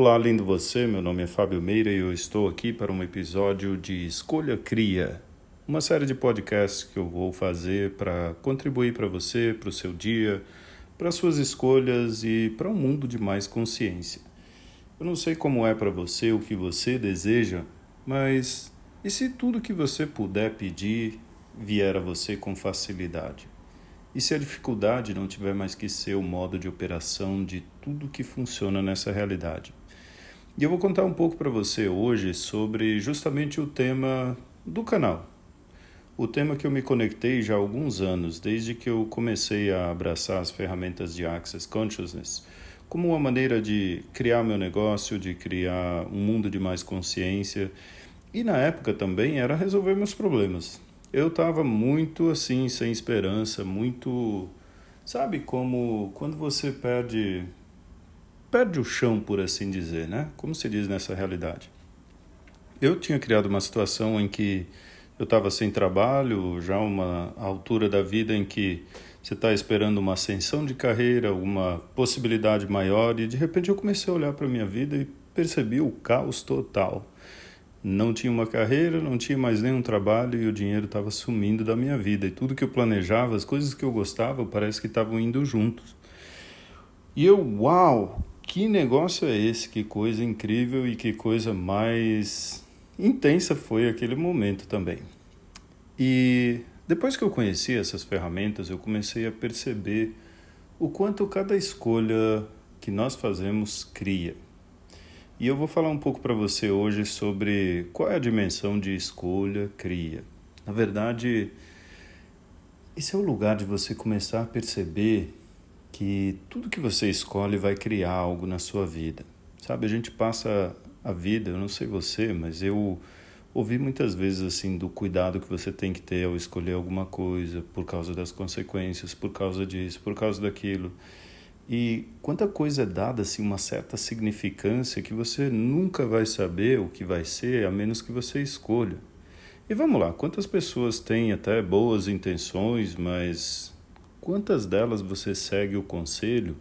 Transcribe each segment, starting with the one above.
Olá, lindo você. Meu nome é Fábio Meira e eu estou aqui para um episódio de Escolha Cria, uma série de podcasts que eu vou fazer para contribuir para você, para o seu dia, para suas escolhas e para um mundo de mais consciência. Eu não sei como é para você, o que você deseja, mas e se tudo que você puder pedir vier a você com facilidade? E se a dificuldade não tiver mais que ser o modo de operação de tudo que funciona nessa realidade? E eu vou contar um pouco para você hoje sobre justamente o tema do canal. O tema que eu me conectei já há alguns anos, desde que eu comecei a abraçar as ferramentas de Access Consciousness como uma maneira de criar meu negócio, de criar um mundo de mais consciência. E na época também era resolver meus problemas. Eu estava muito assim, sem esperança, muito. Sabe como quando você perde perde o chão, por assim dizer, né? Como se diz nessa realidade. Eu tinha criado uma situação em que eu estava sem trabalho, já uma altura da vida em que você está esperando uma ascensão de carreira, uma possibilidade maior, e de repente eu comecei a olhar para a minha vida e percebi o caos total. Não tinha uma carreira, não tinha mais nenhum trabalho e o dinheiro estava sumindo da minha vida. E tudo que eu planejava, as coisas que eu gostava, parece que estavam indo juntos. E eu, uau, que negócio é esse? Que coisa incrível e que coisa mais intensa foi aquele momento também. E depois que eu conheci essas ferramentas, eu comecei a perceber o quanto cada escolha que nós fazemos cria. E eu vou falar um pouco para você hoje sobre qual é a dimensão de escolha cria. Na verdade, esse é o lugar de você começar a perceber que tudo que você escolhe vai criar algo na sua vida. Sabe, a gente passa a vida, eu não sei você, mas eu ouvi muitas vezes assim do cuidado que você tem que ter ao escolher alguma coisa por causa das consequências, por causa disso, por causa daquilo. E quanta coisa é dada assim uma certa significância que você nunca vai saber o que vai ser a menos que você escolha. E vamos lá, quantas pessoas têm até boas intenções, mas Quantas delas você segue o conselho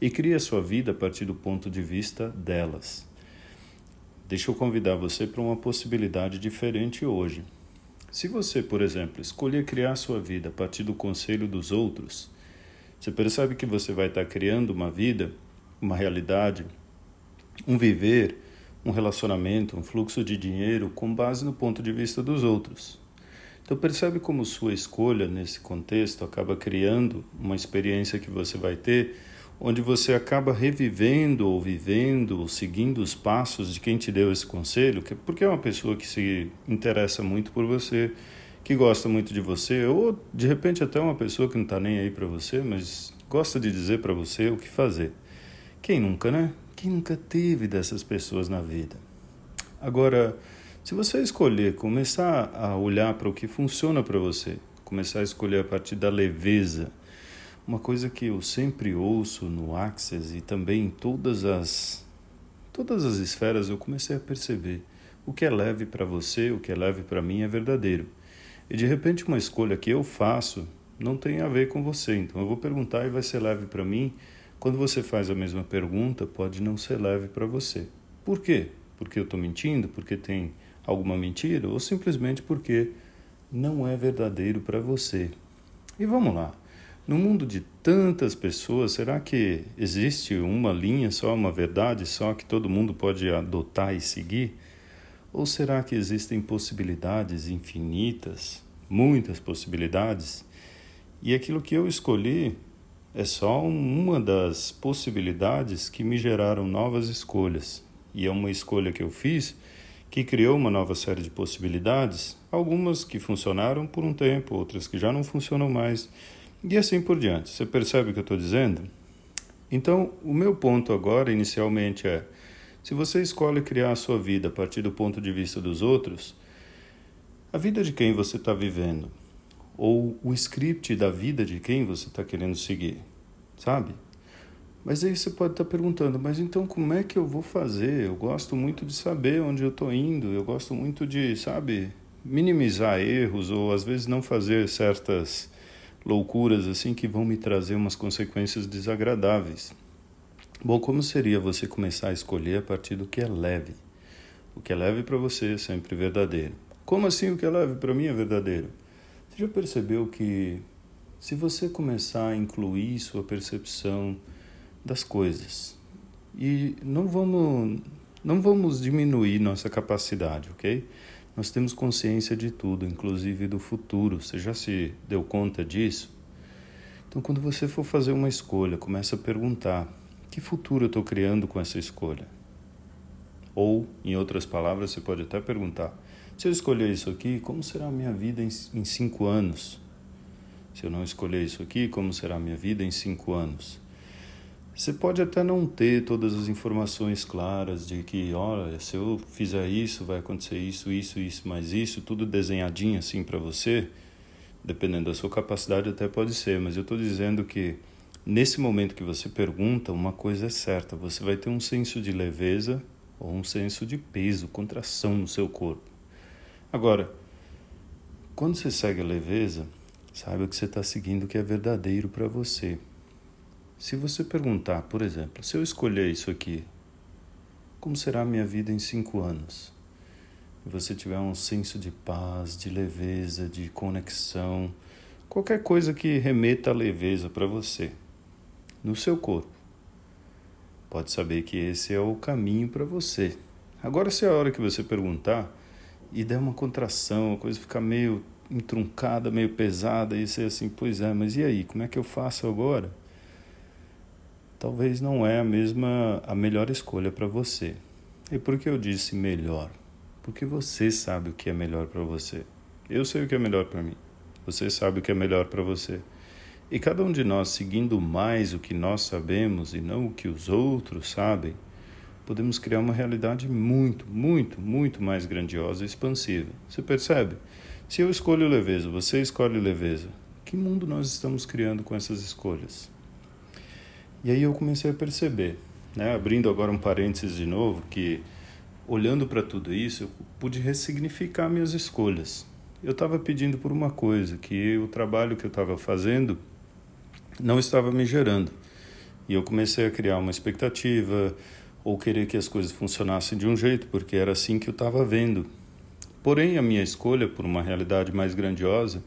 e cria sua vida a partir do ponto de vista delas? Deixa eu convidar você para uma possibilidade diferente hoje. Se você, por exemplo, escolher criar sua vida a partir do conselho dos outros, você percebe que você vai estar criando uma vida, uma realidade, um viver, um relacionamento, um fluxo de dinheiro com base no ponto de vista dos outros. Então percebe como sua escolha nesse contexto acaba criando uma experiência que você vai ter onde você acaba revivendo ou vivendo ou seguindo os passos de quem te deu esse conselho, porque é uma pessoa que se interessa muito por você, que gosta muito de você, ou de repente até uma pessoa que não está nem aí para você, mas gosta de dizer para você o que fazer. Quem nunca, né? Quem nunca teve dessas pessoas na vida? Agora, se você escolher começar a olhar para o que funciona para você, começar a escolher a partir da leveza, uma coisa que eu sempre ouço no Access e também em todas as todas as esferas eu comecei a perceber o que é leve para você, o que é leve para mim é verdadeiro. E de repente uma escolha que eu faço não tem a ver com você, então eu vou perguntar e vai ser leve para mim. Quando você faz a mesma pergunta, pode não ser leve para você. Por quê? Porque eu estou mentindo? Porque tem alguma mentira ou simplesmente porque não é verdadeiro para você. E vamos lá. No mundo de tantas pessoas, será que existe uma linha só, uma verdade só que todo mundo pode adotar e seguir? Ou será que existem possibilidades infinitas, muitas possibilidades? E aquilo que eu escolhi é só uma das possibilidades que me geraram novas escolhas. E é uma escolha que eu fiz que criou uma nova série de possibilidades, algumas que funcionaram por um tempo, outras que já não funcionam mais, e assim por diante. Você percebe o que eu estou dizendo? Então, o meu ponto agora, inicialmente, é: se você escolhe criar a sua vida a partir do ponto de vista dos outros, a vida de quem você está vivendo, ou o script da vida de quem você está querendo seguir, sabe? Mas aí você pode estar perguntando, mas então como é que eu vou fazer? Eu gosto muito de saber onde eu estou indo, eu gosto muito de, sabe, minimizar erros ou às vezes não fazer certas loucuras assim que vão me trazer umas consequências desagradáveis. Bom, como seria você começar a escolher a partir do que é leve? O que é leve para você é sempre verdadeiro. Como assim o que é leve para mim é verdadeiro? Você já percebeu que se você começar a incluir sua percepção das coisas e não vamos não vamos diminuir nossa capacidade, ok? Nós temos consciência de tudo, inclusive do futuro. Você já se deu conta disso? Então, quando você for fazer uma escolha, comece a perguntar: que futuro eu estou criando com essa escolha? Ou, em outras palavras, você pode até perguntar: se eu escolher isso aqui, como será a minha vida em cinco anos? Se eu não escolher isso aqui, como será a minha vida em cinco anos? Você pode até não ter todas as informações claras de que, olha, se eu fizer isso, vai acontecer isso, isso, isso, mais isso, tudo desenhadinho assim para você. Dependendo da sua capacidade, até pode ser, mas eu estou dizendo que Nesse momento que você pergunta, uma coisa é certa: você vai ter um senso de leveza ou um senso de peso, contração no seu corpo. Agora, quando você segue a leveza, saiba que você está seguindo o que é verdadeiro para você. Se você perguntar, por exemplo, se eu escolher isso aqui, como será a minha vida em cinco anos? E você tiver um senso de paz, de leveza, de conexão, qualquer coisa que remeta a leveza para você no seu corpo. Pode saber que esse é o caminho para você. Agora, se é a hora que você perguntar e der uma contração, a coisa ficar meio entruncada, meio pesada, e você assim, pois é, mas e aí, como é que eu faço agora? Talvez não é a mesma, a melhor escolha para você. E por que eu disse melhor? Porque você sabe o que é melhor para você. Eu sei o que é melhor para mim. Você sabe o que é melhor para você. E cada um de nós seguindo mais o que nós sabemos e não o que os outros sabem, podemos criar uma realidade muito, muito, muito mais grandiosa e expansiva. Você percebe? Se eu escolho leveza, você escolhe leveza, que mundo nós estamos criando com essas escolhas? E aí eu comecei a perceber, né, abrindo agora um parênteses de novo, que olhando para tudo isso, eu pude ressignificar minhas escolhas. Eu estava pedindo por uma coisa, que o trabalho que eu estava fazendo não estava me gerando. E eu comecei a criar uma expectativa ou querer que as coisas funcionassem de um jeito, porque era assim que eu estava vendo. Porém, a minha escolha por uma realidade mais grandiosa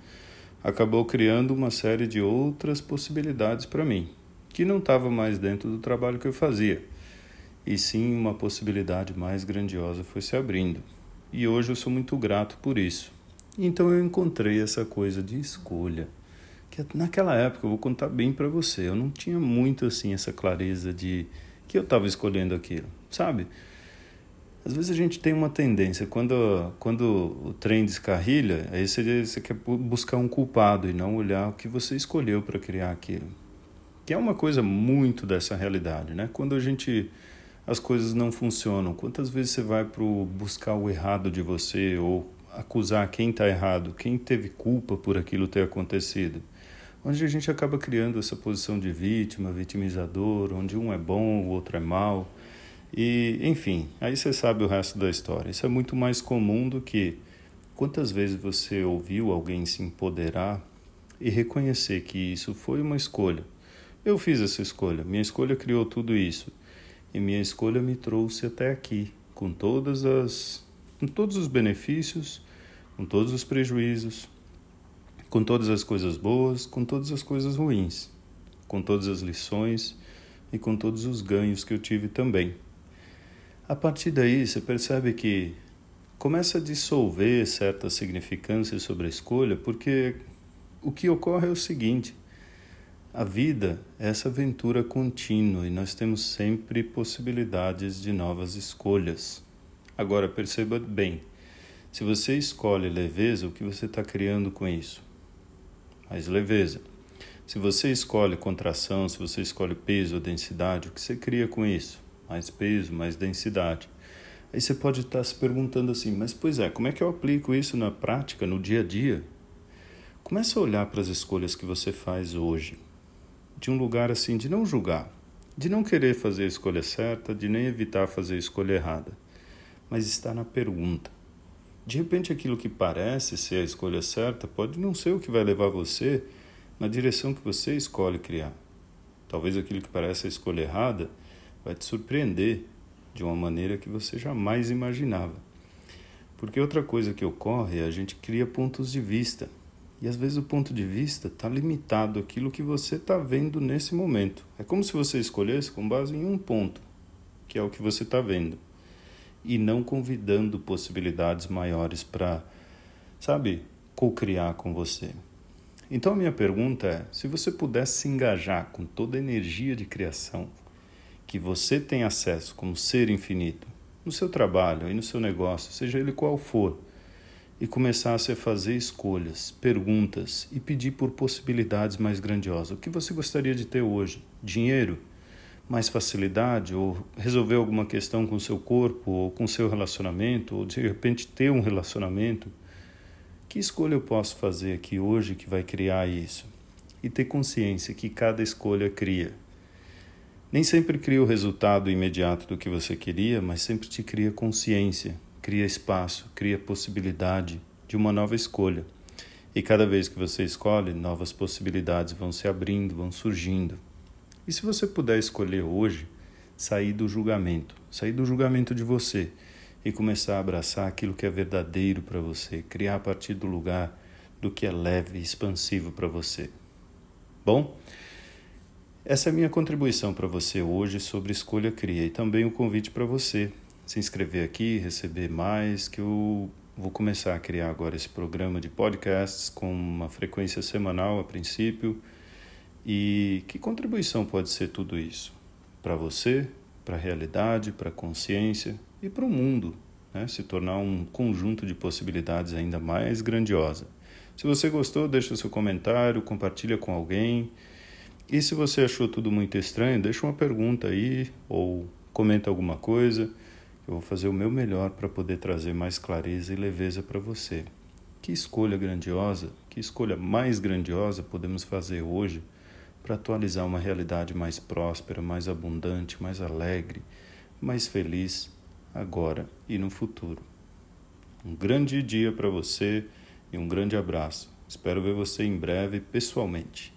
acabou criando uma série de outras possibilidades para mim, que não estava mais dentro do trabalho que eu fazia. E sim, uma possibilidade mais grandiosa foi se abrindo. E hoje eu sou muito grato por isso. Então eu encontrei essa coisa de escolha que naquela época, eu vou contar bem para você, eu não tinha muito assim essa clareza de que eu estava escolhendo aquilo, sabe? Às vezes a gente tem uma tendência, quando, quando o trem descarrilha, aí você, você quer buscar um culpado e não olhar o que você escolheu para criar aquilo. Que é uma coisa muito dessa realidade, né? Quando a gente as coisas não funcionam, quantas vezes você vai para buscar o errado de você ou acusar quem está errado, quem teve culpa por aquilo ter acontecido? onde a gente acaba criando essa posição de vítima, vitimizador, onde um é bom, o outro é mal. E, enfim, aí você sabe o resto da história. Isso é muito mais comum do que quantas vezes você ouviu alguém se empoderar e reconhecer que isso foi uma escolha. Eu fiz essa escolha, minha escolha criou tudo isso. E minha escolha me trouxe até aqui, com todas as com todos os benefícios, com todos os prejuízos, com todas as coisas boas, com todas as coisas ruins, com todas as lições e com todos os ganhos que eu tive também. A partir daí, você percebe que começa a dissolver certa significância sobre a escolha, porque o que ocorre é o seguinte: a vida é essa aventura contínua e nós temos sempre possibilidades de novas escolhas. Agora, perceba bem: se você escolhe leveza, o que você está criando com isso? mais leveza. Se você escolhe contração, se você escolhe peso ou densidade, o que você cria com isso? Mais peso, mais densidade. Aí você pode estar se perguntando assim, mas pois é, como é que eu aplico isso na prática, no dia a dia? Comece a olhar para as escolhas que você faz hoje, de um lugar assim de não julgar, de não querer fazer a escolha certa, de nem evitar fazer a escolha errada, mas estar na pergunta. De repente, aquilo que parece ser a escolha certa pode não ser o que vai levar você na direção que você escolhe criar. Talvez aquilo que parece a escolha errada vai te surpreender de uma maneira que você jamais imaginava. Porque outra coisa que ocorre é a gente cria pontos de vista. E às vezes o ponto de vista está limitado àquilo que você está vendo nesse momento. É como se você escolhesse com base em um ponto, que é o que você está vendo, e não convidando possibilidades maiores para, sabe, co-criar com você. Então a minha pergunta é: se você pudesse se engajar com toda a energia de criação que você tem acesso como ser infinito, no seu trabalho e no seu negócio, seja ele qual for, e começasse a fazer escolhas, perguntas e pedir por possibilidades mais grandiosas. O que você gostaria de ter hoje? Dinheiro? Mais facilidade? Ou resolver alguma questão com seu corpo, ou com seu relacionamento, ou de repente ter um relacionamento? Que escolha eu posso fazer aqui hoje que vai criar isso? E ter consciência que cada escolha cria. Nem sempre cria o resultado imediato do que você queria, mas sempre te cria consciência cria espaço, cria possibilidade de uma nova escolha. E cada vez que você escolhe, novas possibilidades vão se abrindo, vão surgindo. E se você puder escolher hoje, sair do julgamento, sair do julgamento de você e começar a abraçar aquilo que é verdadeiro para você, criar a partir do lugar do que é leve e expansivo para você. Bom, essa é a minha contribuição para você hoje sobre escolha cria e também um convite para você se inscrever aqui, receber mais, que eu vou começar a criar agora esse programa de podcasts com uma frequência semanal a princípio. E que contribuição pode ser tudo isso? Para você, para a realidade, para a consciência e para o mundo, né? se tornar um conjunto de possibilidades ainda mais grandiosa. Se você gostou, deixa seu comentário, compartilha com alguém. E se você achou tudo muito estranho, deixa uma pergunta aí ou comenta alguma coisa. Eu vou fazer o meu melhor para poder trazer mais clareza e leveza para você. Que escolha grandiosa, que escolha mais grandiosa podemos fazer hoje para atualizar uma realidade mais próspera, mais abundante, mais alegre, mais feliz agora e no futuro. Um grande dia para você e um grande abraço. Espero ver você em breve pessoalmente.